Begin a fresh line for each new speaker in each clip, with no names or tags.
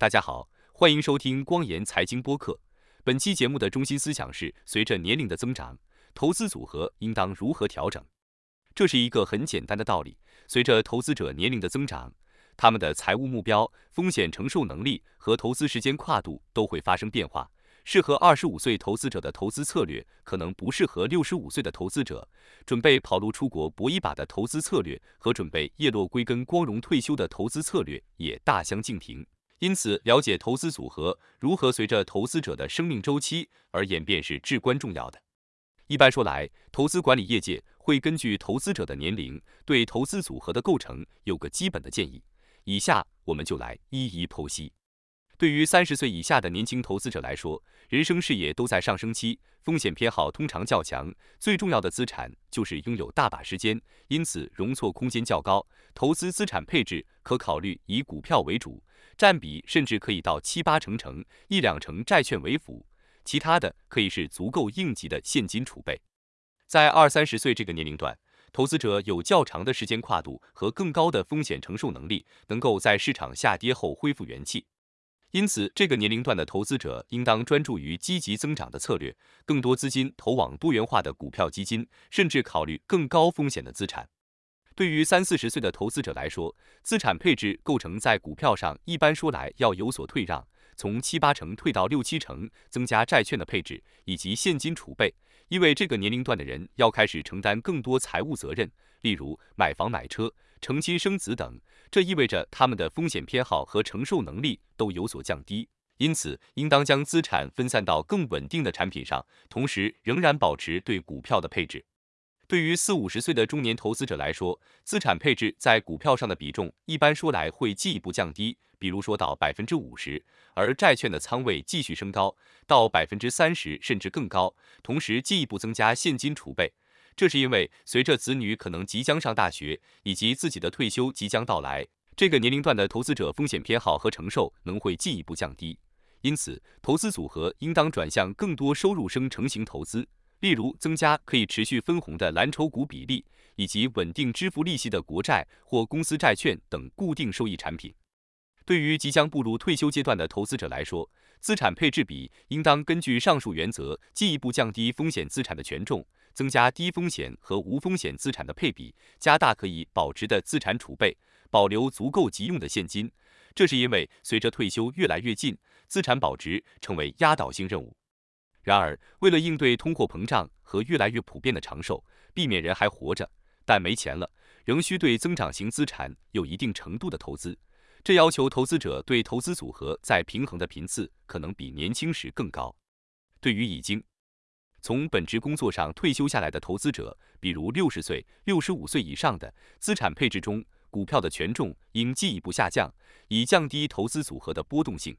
大家好，欢迎收听光言财经播客。本期节目的中心思想是：随着年龄的增长，投资组合应当如何调整？这是一个很简单的道理。随着投资者年龄的增长，他们的财务目标、风险承受能力和投资时间跨度都会发生变化。适合二十五岁投资者的投资策略，可能不适合六十五岁的投资者。准备跑路出国搏一把的投资策略，和准备叶落归根、光荣退休的投资策略也大相径庭。因此，了解投资组合如何随着投资者的生命周期而演变是至关重要的。一般说来，投资管理业界会根据投资者的年龄，对投资组合的构成有个基本的建议。以下我们就来一一剖析。对于三十岁以下的年轻投资者来说，人生事业都在上升期，风险偏好通常较强，最重要的资产就是拥有大把时间，因此容错空间较高。投资资产配置可考虑以股票为主。占比甚至可以到七八成成，一两成债券为辅，其他的可以是足够应急的现金储备。在二三十岁这个年龄段，投资者有较长的时间跨度和更高的风险承受能力，能够在市场下跌后恢复元气。因此，这个年龄段的投资者应当专注于积极增长的策略，更多资金投往多元化的股票基金，甚至考虑更高风险的资产。对于三四十岁的投资者来说，资产配置构成在股票上一般说来要有所退让，从七八成退到六七成，增加债券的配置以及现金储备，因为这个年龄段的人要开始承担更多财务责任，例如买房买车、成亲生子等，这意味着他们的风险偏好和承受能力都有所降低，因此应当将资产分散到更稳定的产品上，同时仍然保持对股票的配置。对于四五十岁的中年投资者来说，资产配置在股票上的比重一般说来会进一步降低，比如说到百分之五十，而债券的仓位继续升高到百分之三十甚至更高，同时进一步增加现金储备。这是因为随着子女可能即将上大学，以及自己的退休即将到来，这个年龄段的投资者风险偏好和承受能会进一步降低，因此投资组合应当转向更多收入生成型投资。例如，增加可以持续分红的蓝筹股比例，以及稳定支付利息的国债或公司债券等固定收益产品。对于即将步入退休阶段的投资者来说，资产配置比应当根据上述原则进一步降低风险资产的权重，增加低风险和无风险资产的配比，加大可以保值的资产储备，保留足够急用的现金。这是因为随着退休越来越近，资产保值成为压倒性任务。然而，为了应对通货膨胀和越来越普遍的长寿，避免人还活着但没钱了，仍需对增长型资产有一定程度的投资。这要求投资者对投资组合在平衡的频次可能比年轻时更高。对于已经从本职工作上退休下来的投资者，比如六十岁、六十五岁以上的，资产配置中股票的权重应进一步下降，以降低投资组合的波动性。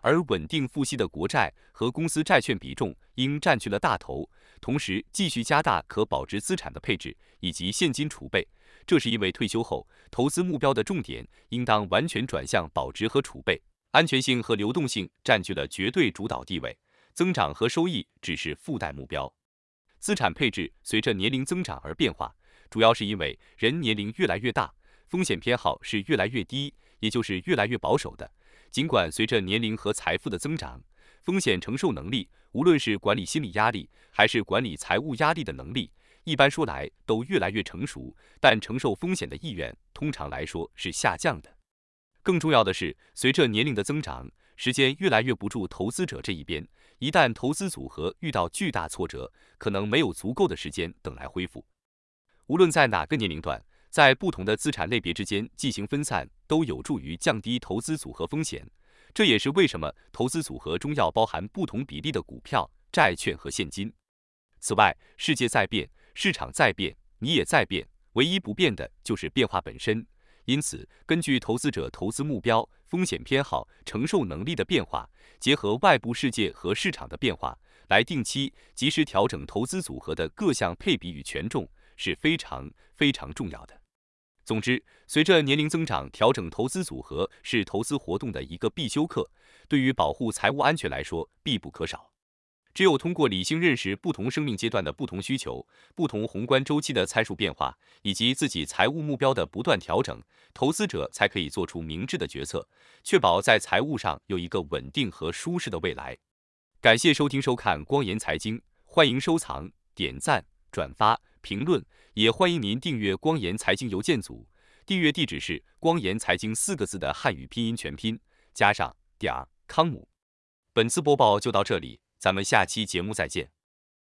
而稳定付息的国债和公司债券比重应占据了大头，同时继续加大可保值资产的配置以及现金储备。这是因为退休后投资目标的重点应当完全转向保值和储备，安全性和流动性占据了绝对主导地位，增长和收益只是附带目标。资产配置随着年龄增长而变化，主要是因为人年龄越来越大，风险偏好是越来越低，也就是越来越保守的。尽管随着年龄和财富的增长，风险承受能力，无论是管理心理压力还是管理财务压力的能力，一般说来都越来越成熟，但承受风险的意愿通常来说是下降的。更重要的是，随着年龄的增长，时间越来越不住投资者这一边，一旦投资组合遇到巨大挫折，可能没有足够的时间等来恢复。无论在哪个年龄段。在不同的资产类别之间进行分散，都有助于降低投资组合风险。这也是为什么投资组合中要包含不同比例的股票、债券和现金。此外，世界在变，市场在变，你也在变，唯一不变的就是变化本身。因此，根据投资者投资目标、风险偏好、承受能力的变化，结合外部世界和市场的变化，来定期及时调整投资组合的各项配比与权重。是非常非常重要的。总之，随着年龄增长，调整投资组合是投资活动的一个必修课，对于保护财务安全来说必不可少。只有通过理性认识不同生命阶段的不同需求、不同宏观周期的参数变化，以及自己财务目标的不断调整，投资者才可以做出明智的决策，确保在财务上有一个稳定和舒适的未来。感谢收听收看光言财经，欢迎收藏、点赞、转发、评论，也欢迎您订阅光言财经邮件组。订阅地址是“光言财经”四个字的汉语拼音全拼加上点儿康姆。本次播报就到这里。咱们下期节目再见。